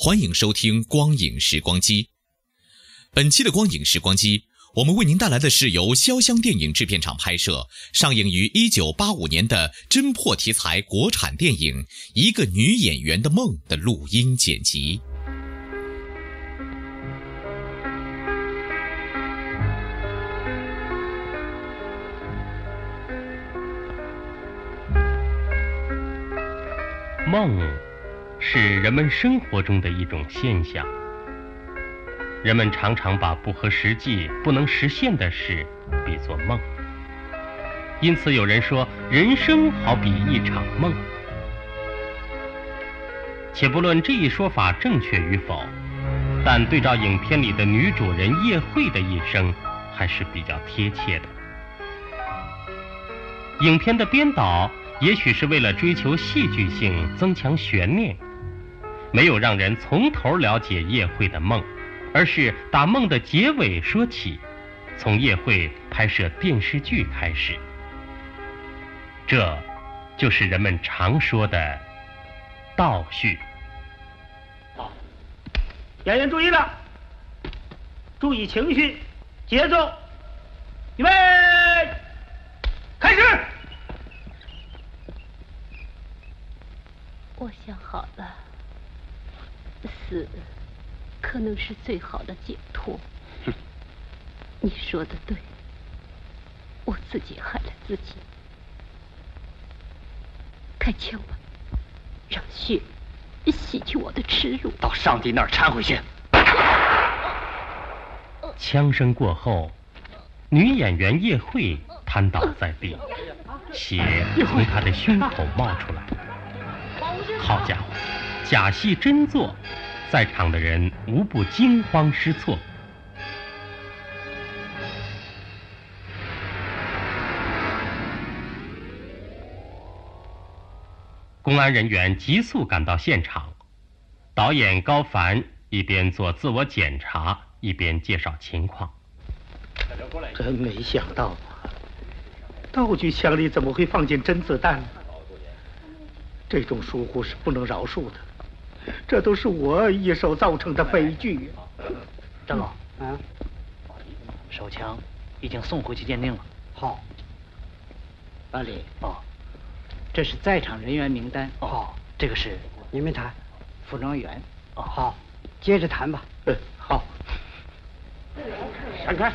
欢迎收听《光影时光机》。本期的《光影时光机》，我们为您带来的是由潇湘电影制片厂拍摄、上映于1985年的侦破题材国产电影《一个女演员的梦》的录音剪辑。梦是人们生活中的一种现象，人们常常把不合实际、不能实现的事比作梦，因此有人说人生好比一场梦。且不论这一说法正确与否，但对照影片里的女主人叶慧的一生，还是比较贴切的。影片的编导也许是为了追求戏剧性、增强悬念，没有让人从头了解叶慧的梦，而是打梦的结尾说起，从叶慧拍摄电视剧开始。这，就是人们常说的倒叙。好，演员注意了，注意情绪、节奏，预备，开始。我想好了，死可能是最好的解脱。哼你说的对，我自己害了自己。开枪吧，让血洗去我的耻辱。到上帝那儿掺回去。枪声过后，女演员叶慧瘫倒在地，血从她的胸口冒出来。好家伙，假戏真做，在场的人无不惊慌失措。公安人员急速赶到现场，导演高凡一边做自我检查，一边介绍情况。真没想到啊，道具箱里怎么会放进真子弹呢？这种疏忽是不能饶恕的，这都是我一手造成的悲剧。张老，嗯，手枪已经送回去鉴定了。好，老李，哦，这是在场人员名单。哦，这个是你们谈，服装员。哦，好，接着谈吧。嗯，好。闪开！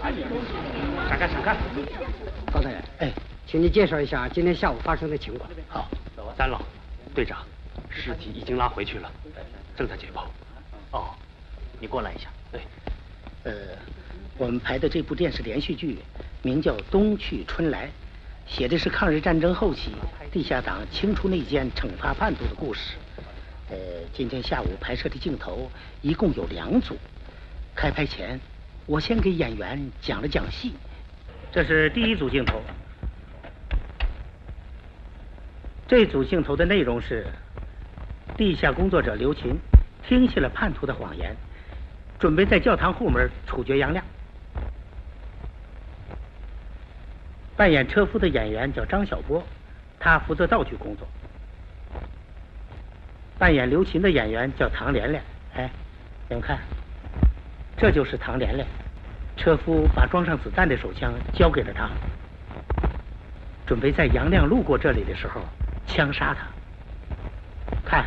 闪开！闪开！高大人，哎，请你介绍一下今天下午发生的情况。好，三老，队长，尸体已经拉回去了，正在解剖。哦，你过来一下。对，呃，我们拍的这部电视连续剧名叫《冬去春来》，写的是抗日战争后期地下党清除内奸、惩罚叛徒的故事。呃，今天下午拍摄的镜头一共有两组。开拍前，我先给演员讲了讲戏。这是第一组镜头。这组镜头的内容是：地下工作者刘琴听信了叛徒的谎言，准备在教堂后门处决杨亮。扮演车夫的演员叫张小波，他负责道具工作。扮演刘琴的演员叫唐连连，哎，你们看。这就是唐连连，车夫把装上子弹的手枪交给了他，准备在杨亮路过这里的时候枪杀他。看，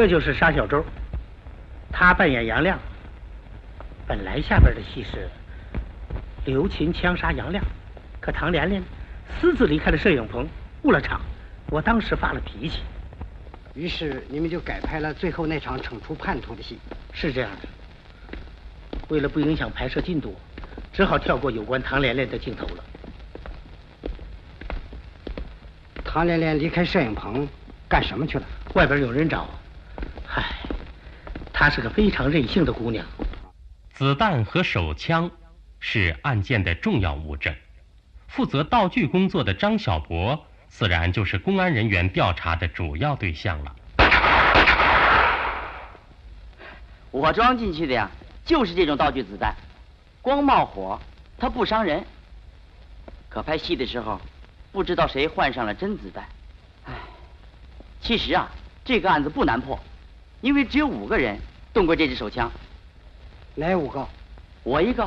这就是沙小周，他扮演杨亮。本来下边的戏是刘琴枪杀杨亮，可唐连连私自离开了摄影棚，误了场。我当时发了脾气，于是你们就改拍了最后那场惩处叛徒的戏。是这样的，为了不影响拍摄进度，只好跳过有关唐连连的镜头了。唐连连离开摄影棚干什么去了？外边有人找。唉，她是个非常任性的姑娘。子弹和手枪是案件的重要物证，负责道具工作的张小博自然就是公安人员调查的主要对象了。我装进去的呀，就是这种道具子弹，光冒火，它不伤人。可拍戏的时候，不知道谁换上了真子弹。唉，其实啊，这个案子不难破，因为只有五个人动过这支手枪。哪五个？我一个，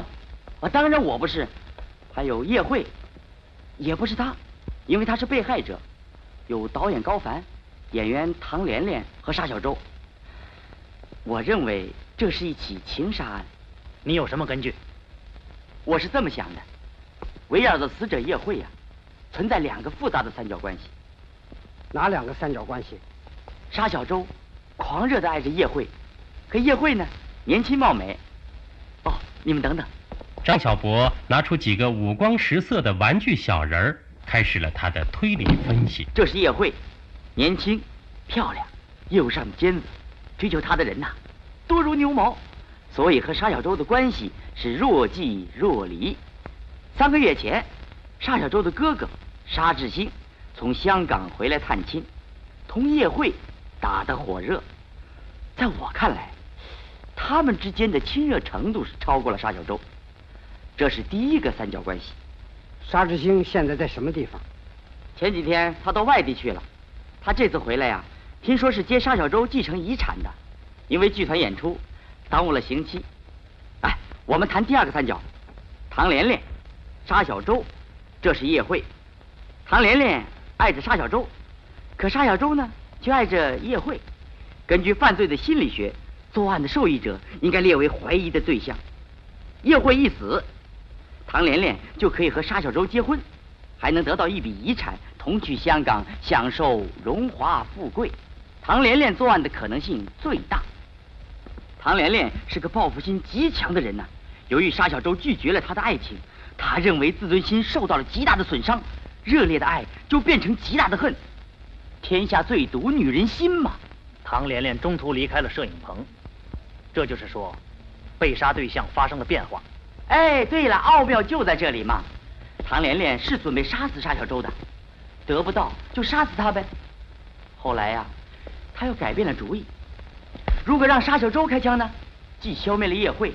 啊，当然我不是，还有叶慧，也不是他，因为他是被害者。有导演高凡，演员唐连连和沙小周。我认为这是一起情杀案。你有什么根据？我是这么想的，围绕着死者叶慧呀，存在两个复杂的三角关系。哪两个三角关系？沙小周狂热的爱着叶慧，可叶慧呢，年轻貌美。哦，你们等等。张小博拿出几个五光十色的玩具小人儿，开始了他的推理分析。这是叶慧，年轻、漂亮，业务上的尖子，追求她的人呐，多如牛毛，所以和沙小周的关系是若即若离。三个月前，沙小周的哥哥沙志兴从香港回来探亲，同叶慧打得火热。在我看来。他们之间的亲热程度是超过了沙小周，这是第一个三角关系。沙志兴现在在什么地方？前几天他到外地去了，他这次回来呀，听说是接沙小周继承遗产的，因为剧团演出耽误了刑期。哎，我们谈第二个三角，唐莲莲、沙小周，这是叶慧。唐莲莲爱着沙小周，可沙小周呢却爱着叶慧。根据犯罪的心理学。作案的受益者应该列为怀疑的对象。叶慧一死，唐莲莲就可以和沙小舟结婚，还能得到一笔遗产，同去香港享受荣华富贵。唐莲莲作案的可能性最大。唐莲莲是个报复心极强的人呐。由于沙小舟拒绝了他的爱情，他认为自尊心受到了极大的损伤，热烈的爱就变成极大的恨。天下最毒女人心嘛。唐连连中途离开了摄影棚。这就是说，被杀对象发生了变化。哎，对了，奥妙就在这里嘛。唐连连是准备杀死沙小周的，得不到就杀死他呗。后来呀，他又改变了主意。如果让沙小周开枪呢，既消灭了叶慧，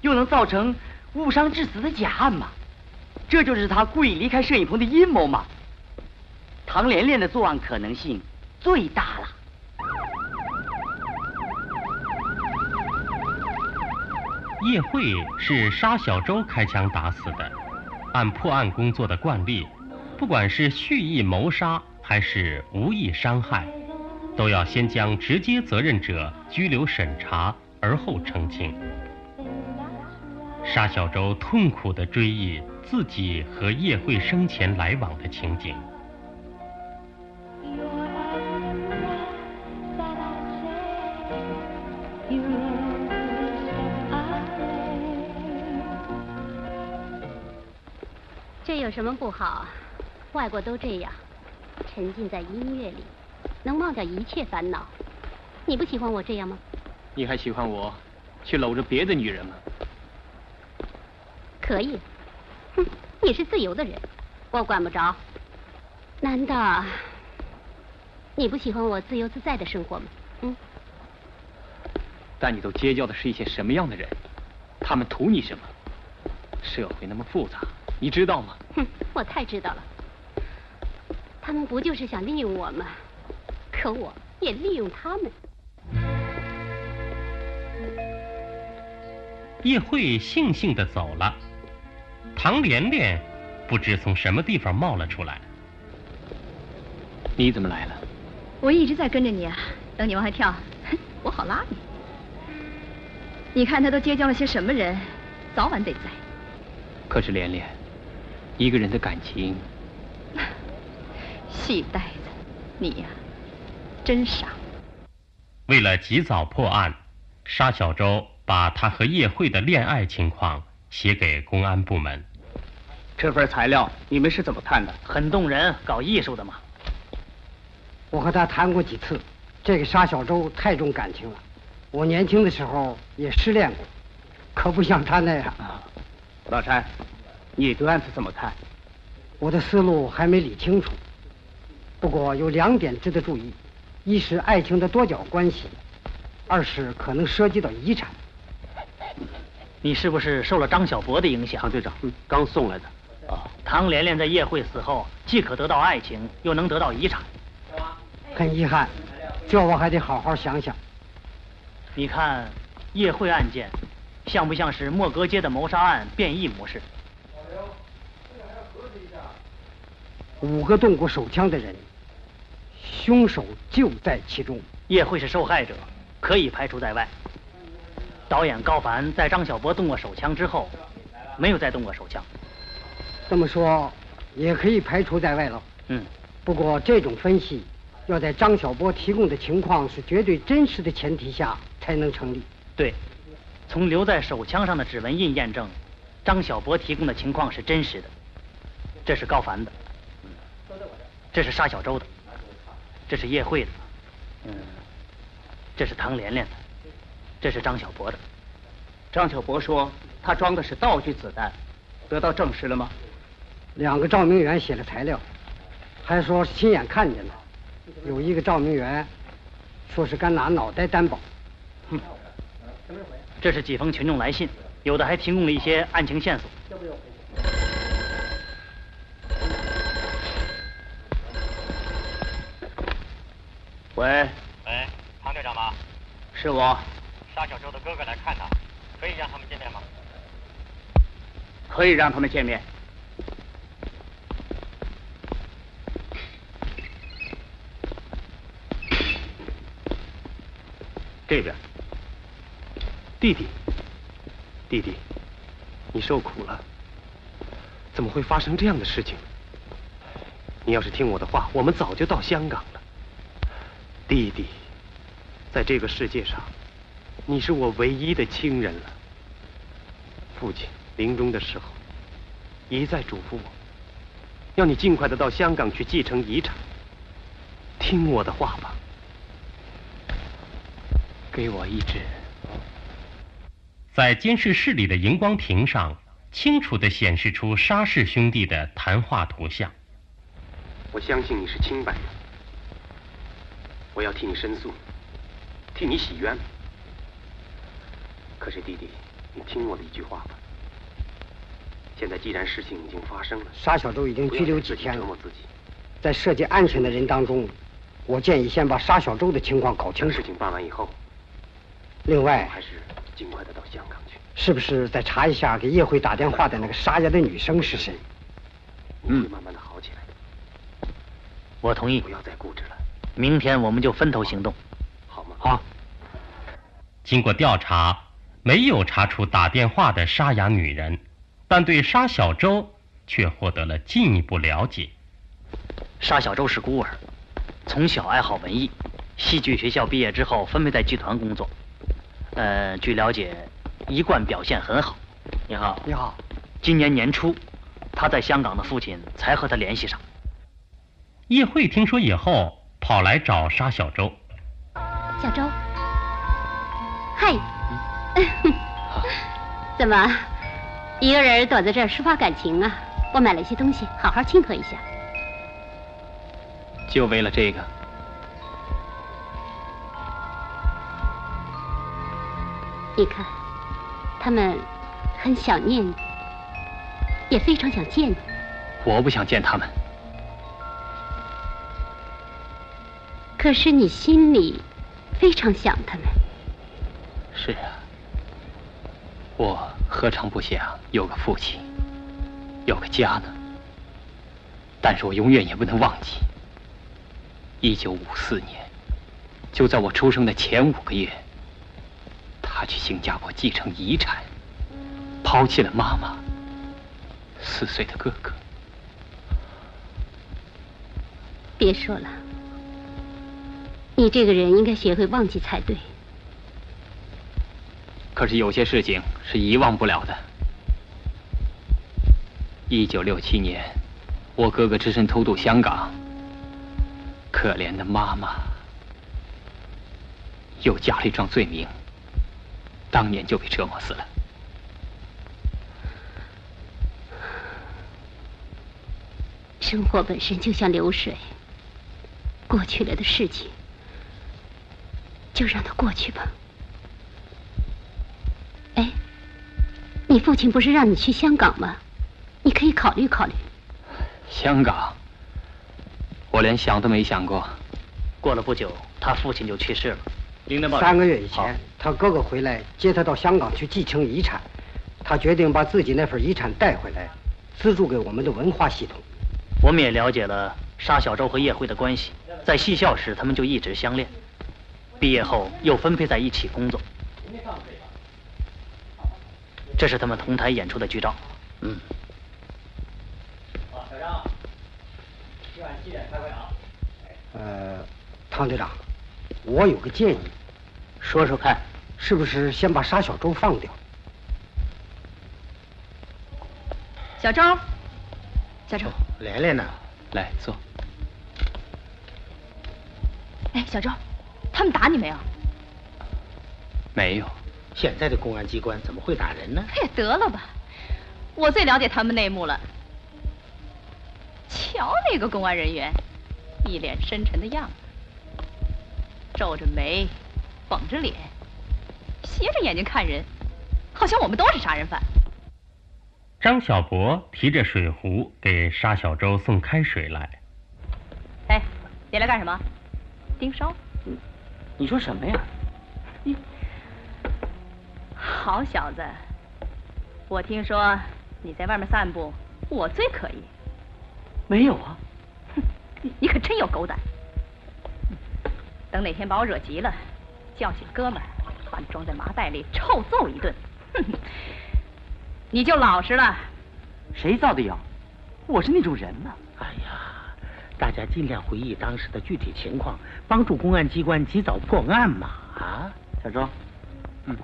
又能造成误伤致死的假案嘛。这就是他故意离开摄影棚的阴谋嘛。唐连连的作案可能性最大了。叶慧是沙小舟开枪打死的。按破案工作的惯例，不管是蓄意谋杀还是无意伤害，都要先将直接责任者拘留审查，而后澄清。沙小舟痛苦地追忆自己和叶慧生前来往的情景。有什么不好？外国都这样，沉浸在音乐里，能忘掉一切烦恼。你不喜欢我这样吗？你还喜欢我去搂着别的女人吗？可以。哼，你是自由的人，我管不着。难道你不喜欢我自由自在的生活吗？嗯。但你都结交的是一些什么样的人？他们图你什么？社会那么复杂。你知道吗？哼，我太知道了。他们不就是想利用我吗？可我也利用他们。叶慧悻悻的走了，唐连莲不知从什么地方冒了出来。你怎么来了？我一直在跟着你啊，等你往外跳，我好拉你。你看他都结交了些什么人，早晚得栽。可是连连，一个人的感情，戏呆子，你呀，真傻。为了及早破案，沙小舟把他和叶慧的恋爱情况写给公安部门。这份材料你们是怎么看的？很动人，搞艺术的嘛。我和他谈过几次，这个沙小舟太重感情了。我年轻的时候也失恋过，可不像他那样。老山，你对案子怎么看？我的思路还没理清楚。不过有两点值得注意：一是爱情的多角关系，二是可能涉及到遗产。你是不是受了张小博的影响？唐队长，刚送来的。哦，唐连连在叶慧死后，既可得到爱情，又能得到遗产。很遗憾，这我还得好好想想。你看，叶慧案件，像不像是莫格街的谋杀案变异模式？五个动过手枪的人，凶手就在其中。也会是受害者，可以排除在外。导演高凡在张小波动过手枪之后，没有再动过手枪。这么说，也可以排除在外了。嗯。不过这种分析。要在张小波提供的情况是绝对真实的前提下才能成立。对，从留在手枪上的指纹印验证，张小波提供的情况是真实的。这是高凡的，这是沙小周的，这是叶慧的，嗯，这是唐连连的，这是张小博的。张小博说他装的是道具子弹，得到证实了吗？两个照明员写了材料，还说亲眼看见了。有一个照明员说是敢拿脑袋担保。哼，这是几封群众来信，有的还提供了一些案情线索。喂。喂，唐队长吗？是我。沙小舟的哥哥来看他，可以让他们见面吗？可以让他们见面。这边，弟弟，弟弟，你受苦了。怎么会发生这样的事情？你要是听我的话，我们早就到香港了。弟弟，在这个世界上，你是我唯一的亲人了。父亲临终的时候，一再嘱咐我，要你尽快的到香港去继承遗产。听我的话吧。给我一支。在监视室里的荧光屏上，清楚的显示出沙氏兄弟的谈话图像。我相信你是清白的，我要替你申诉，替你洗冤。可是弟弟，你听我的一句话吧。现在既然事情已经发生了，沙小舟已经拘留几天了。在涉及案情的人当中，我建议先把沙小舟的情况搞清楚。事情办完以后。另外，还是尽快的到香港去。是不是再查一下给叶慧打电话的那个沙家的女生是谁？嗯，慢慢的好起来的。我同意。不要再固执了。明天我们就分头行动，好吗？好。经过调查，没有查出打电话的沙哑女人，但对沙小舟却获得了进一步了解。沙小舟是孤儿，从小爱好文艺。戏剧学校毕业之后，分配在剧团工作。呃，据了解，一贯表现很好。你好，你好。今年年初，他在香港的父亲才和他联系上。叶慧听说以后，跑来找沙小周。小周，嗨。怎么，一个人躲在这儿抒发感情啊？我买了一些东西，好好庆贺一下。就为了这个。你看，他们很想念你，也非常想见你。我不想见他们。可是你心里非常想他们。是啊，我何尝不想有个父亲，有个家呢？但是我永远也不能忘记，一九五四年，就在我出生的前五个月。他去新加坡继承遗产，抛弃了妈妈、四岁的哥哥。别说了，你这个人应该学会忘记才对。可是有些事情是遗忘不了的。一九六七年，我哥哥只身偷渡香港，可怜的妈妈又加了一桩罪名，当年就被折磨死了。生活本身就像流水，过去了的事情就让它过去吧。哎，你父亲不是让你去香港吗？你可以考虑考虑。香港，我连想都没想过。过了不久，他父亲就去世了。三个月以前，他哥哥回来接他到香港去继承遗产，他决定把自己那份遗产带回来，资助给我们的文化系统。我们也了解了沙小舟和叶辉的关系，在戏校时他们就一直相恋，毕业后又分配在一起工作。这是他们同台演出的剧照。嗯。好，小张，今晚七点开会啊。呃，汤队长，我有个建议，说说看，是不是先把沙小舟放掉？小周，小周，连连呢？来坐。哎，小周，他们打你没有？没有。现在的公安机关怎么会打人呢？哎，得了吧，我最了解他们内幕了。瞧那个公安人员，一脸深沉的样子，皱着眉，绷着脸，斜着眼睛看人，好像我们都是杀人犯。张小博提着水壶给沙小舟送开水来。哎，你来干什么？盯梢？你说什么呀？你。好小子，我听说你在外面散步，我最可疑。没有啊，哼，你可真有狗胆。等哪天把我惹急了，叫醒哥们儿，把你装在麻袋里臭揍一顿，哼，你就老实了。谁造的谣？我是那种人吗？哎呀，大家尽量回忆当时的具体情况，帮助公安机关及早破案嘛。啊，小周，嗯。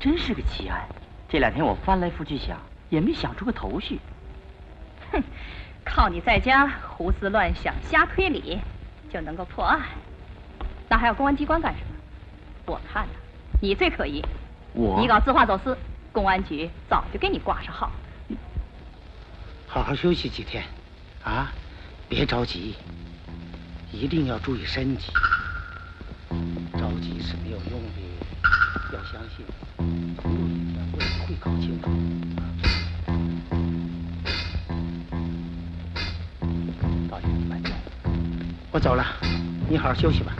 真是个奇案，这两天我翻来覆去想，也没想出个头绪。哼，靠你在家胡思乱想、瞎推理就能够破案，那还要公安机关干什么？我看呐，你最可疑。我？你搞字画走私，公安局早就给你挂上号。好好休息几天，啊，别着急，一定要注意身体。着急是没有用的，要相信。会搞清楚。我走了，你好好休息吧。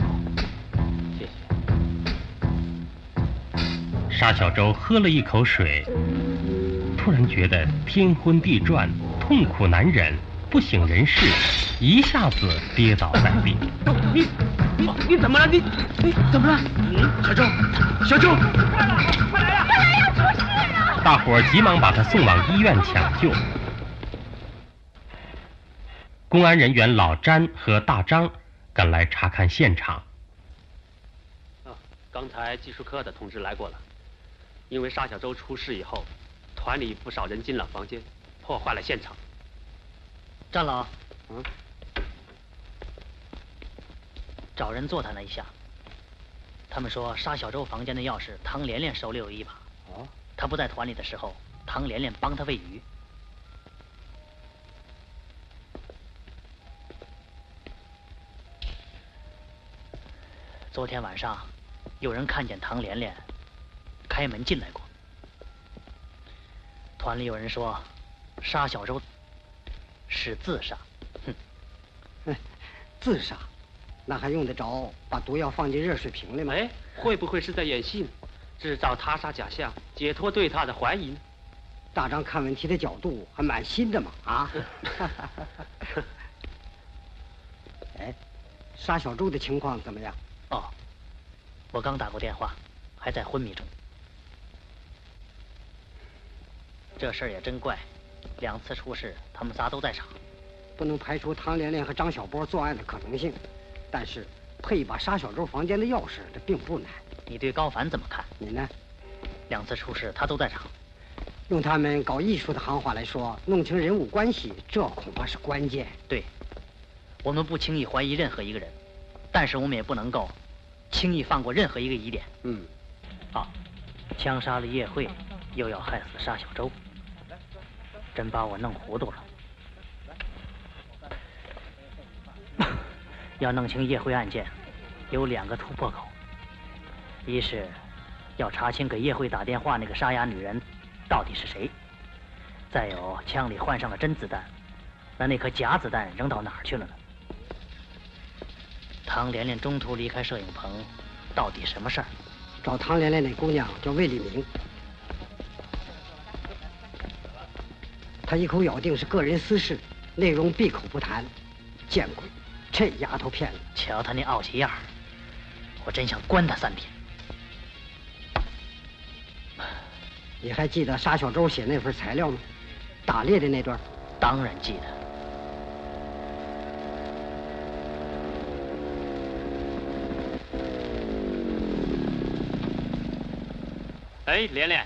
谢谢。沙小舟喝了一口水，突然觉得天昏地转，痛苦难忍，不省人事，一下子跌倒在地。你你你怎么了？你你怎么了？小周，小周，快来！快来呀！快来呀！出事了！大伙急忙把他送往医院抢救。公安人员老詹和大张赶来查看现场。啊，刚才技术科的同志来过了。因为沙小舟出事以后，团里不少人进了房间，破坏了现场。张老，嗯，找人座谈了一下，他们说沙小舟房间的钥匙唐连连手里有一把。哦。他不在团里的时候，唐连连帮他喂鱼。昨天晚上，有人看见唐连连开门进来过。团里有人说，沙小舟是自杀。哼，自杀，那还用得着把毒药放进热水瓶里吗？哎，会不会是在演戏呢？制造他杀假象，解脱对他的怀疑呢？大张看问题的角度还蛮新的嘛！啊，哎，沙小柱的情况怎么样？哦，我刚打过电话，还在昏迷中。这事儿也真怪，两次出事，他们仨都在场。不能排除唐连连和张小波作案的可能性，但是配一把沙小周房间的钥匙，这并不难。你对高凡怎么看？你呢？两次出事，他都在场。用他们搞艺术的行话来说，弄清人物关系，这恐怕是关键。对，我们不轻易怀疑任何一个人，但是我们也不能够轻易放过任何一个疑点。嗯。好，枪杀了叶慧，又要害死沙小周，真把我弄糊涂了。要弄清叶慧案件，有两个突破口：一是要查清给叶慧打电话那个沙哑女人到底是谁；再有，枪里换上了真子弹，那那颗假子弹扔到哪儿去了呢？唐连连中途离开摄影棚，到底什么事儿？找唐连连那姑娘叫魏丽明，她一口咬定是个人私事，内容闭口不谈。见鬼！这丫头片子，瞧他那傲气样我真想关他三天。你还记得沙小周写那份材料吗？打猎的那段？当然记得。哎，连连，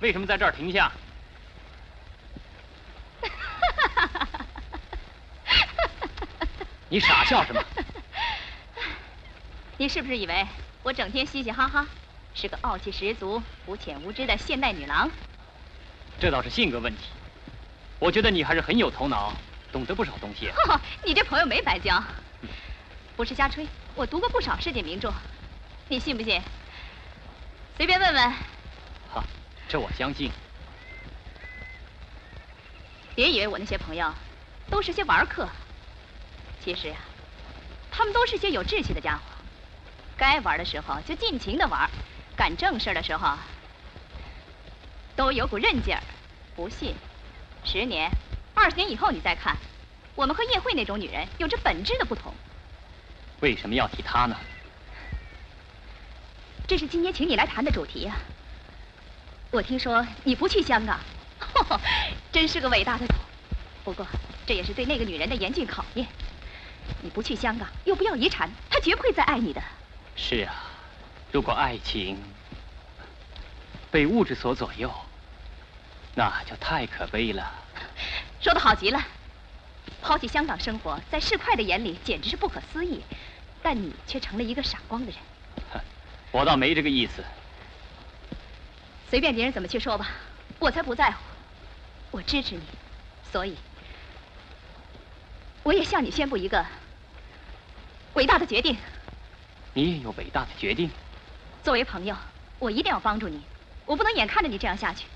为什么在这儿停下？你傻笑什么？你是不是以为我整天嘻嘻哈哈，是个傲气十足、肤浅无知的现代女郎？这倒是性格问题。我觉得你还是很有头脑，懂得不少东西。你这朋友没白交。不是瞎吹，我读过不少世界名著，你信不信？随便问问。好，这我相信。别以为我那些朋友都是些玩客。其实呀，他们都是些有志气的家伙，该玩的时候就尽情的玩，干正事的时候都有股韧劲儿。不信，十年、二十年以后你再看，我们和叶慧那种女人有着本质的不同。为什么要提她呢？这是今天请你来谈的主题呀。我听说你不去香港，真是个伟大的。不过这也是对那个女人的严峻考验。你不去香港，又不要遗产，他绝不会再爱你的。是啊，如果爱情被物质所左右，那就太可悲了。说的好极了，抛弃香港生活，在市侩的眼里简直是不可思议，但你却成了一个闪光的人。我倒没这个意思。随便别人怎么去说吧，我才不在乎。我支持你，所以我也向你宣布一个。伟大的决定，你也有伟大的决定。作为朋友，我一定要帮助你，我不能眼看着你这样下去。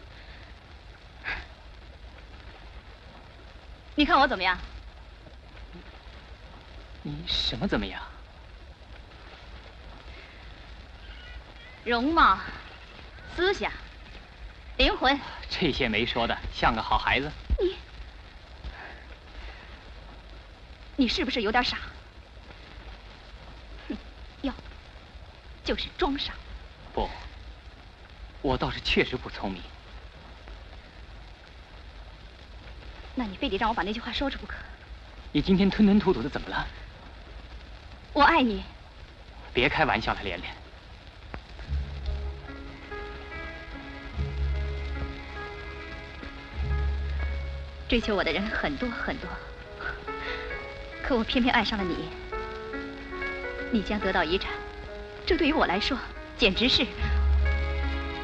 你看我怎么样？你什么怎么样？容貌、思想、灵魂，这些没说的，像个好孩子。你，你是不是有点傻？就是装傻。不，我倒是确实不聪明。那你非得让我把那句话说出不可。你今天吞吞吐吐的，怎么了？我爱你。别开玩笑了，连莲。追求我的人很多很多，可我偏偏爱上了你。你将得到遗产。这对于我来说，简直是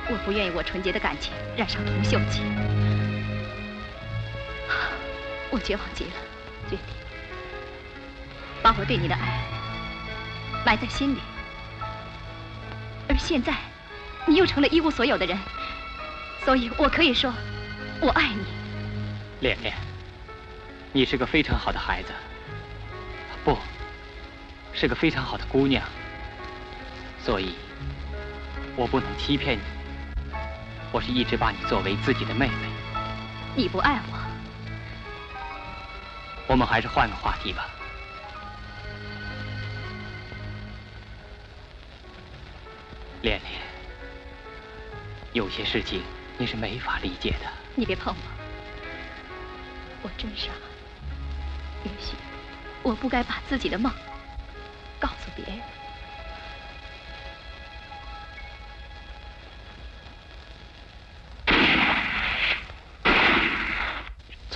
我不愿意我纯洁的感情染上铜锈漆。我绝望极了，决定把我对你的爱埋在心里。而现在，你又成了一无所有的人，所以我可以说，我爱你。恋恋，你是个非常好的孩子，不是个非常好的姑娘。所以，我不能欺骗你。我是一直把你作为自己的妹妹。你不爱我，我们还是换个话题吧。恋恋，有些事情你是没法理解的。你别碰我，我真傻。也许我不该把自己的梦告诉别人。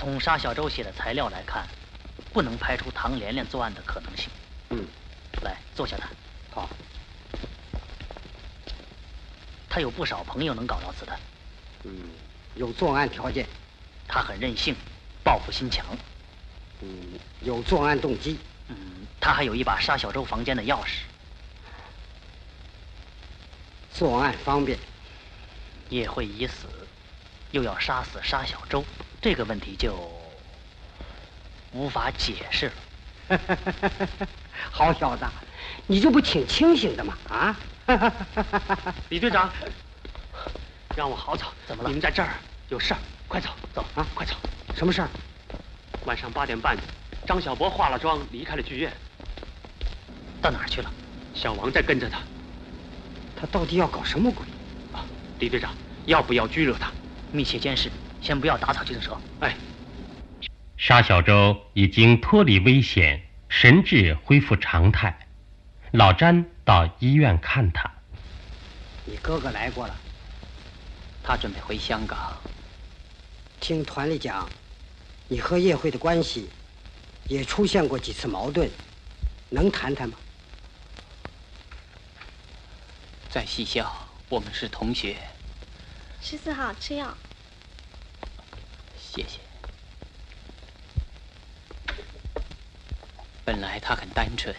从沙小舟写的材料来看，不能排除唐连连作案的可能性。嗯，来坐下谈。好。他有不少朋友能搞到子弹。嗯，有作案条件。他很任性，报复心强。嗯，有作案动机。嗯，他还有一把沙小舟房间的钥匙。作案方便。叶慧已死，又要杀死沙小舟，这个问题就无法解释了。好小子，你这不挺清醒的吗？啊！李队长，让我好走。怎么了？你们在这儿有事儿，快走走啊！快走。什么事儿？晚上八点半，张小博化了妆离开了剧院，到哪儿去了？小王在跟着他。他到底要搞什么鬼？啊，李队长，要不要拘留他？密切监视，先不要打草惊蛇。哎。沙小舟已经脱离危险，神智恢复常态。老詹到医院看他。你哥哥来过了。他准备回香港。听团里讲。你和叶慧的关系也出现过几次矛盾，能谈谈吗？在西校，我们是同学。十四号吃药。谢谢。本来他很单纯，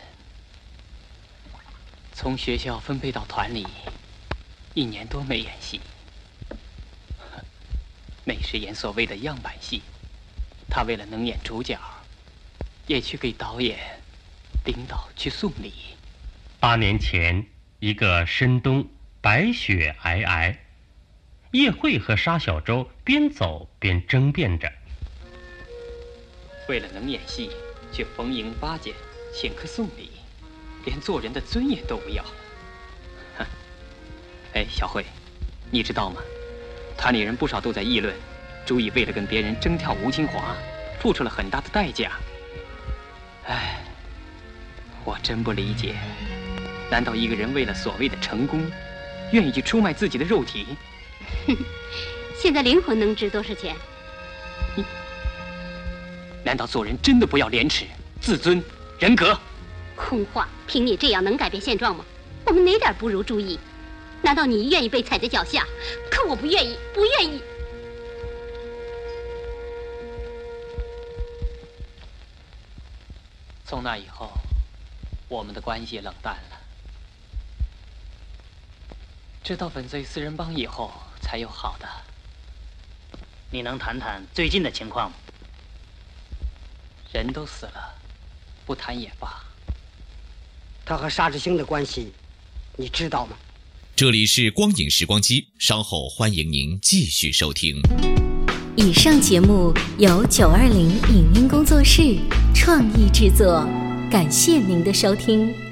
从学校分配到团里，一年多没演戏，那是演所谓的样板戏。他为了能演主角，也去给导演、领导去送礼。八年前，一个深冬，白雪皑皑，叶慧和沙小舟边走边争辩着：为了能演戏，去逢迎巴结、请客送礼，连做人的尊严都不要。哎，小慧，你知道吗？团里人不少都在议论。朱毅为了跟别人争跳吴金华，付出了很大的代价。哎，我真不理解，难道一个人为了所谓的成功，愿意去出卖自己的肉体？哼，现在灵魂能值多少钱？难道做人真的不要廉耻、自尊、人格？空话！凭你这样能改变现状吗？我们哪点不如朱毅？难道你愿意被踩在脚下？可我不愿意，不愿意。从那以后，我们的关系冷淡了。知道粉碎四人帮以后，才有好的。你能谈谈最近的情况吗？人都死了，不谈也罢。他和沙志兴的关系，你知道吗？这里是光影时光机，稍后欢迎您继续收听。以上节目由九二零影音工作室创意制作，感谢您的收听。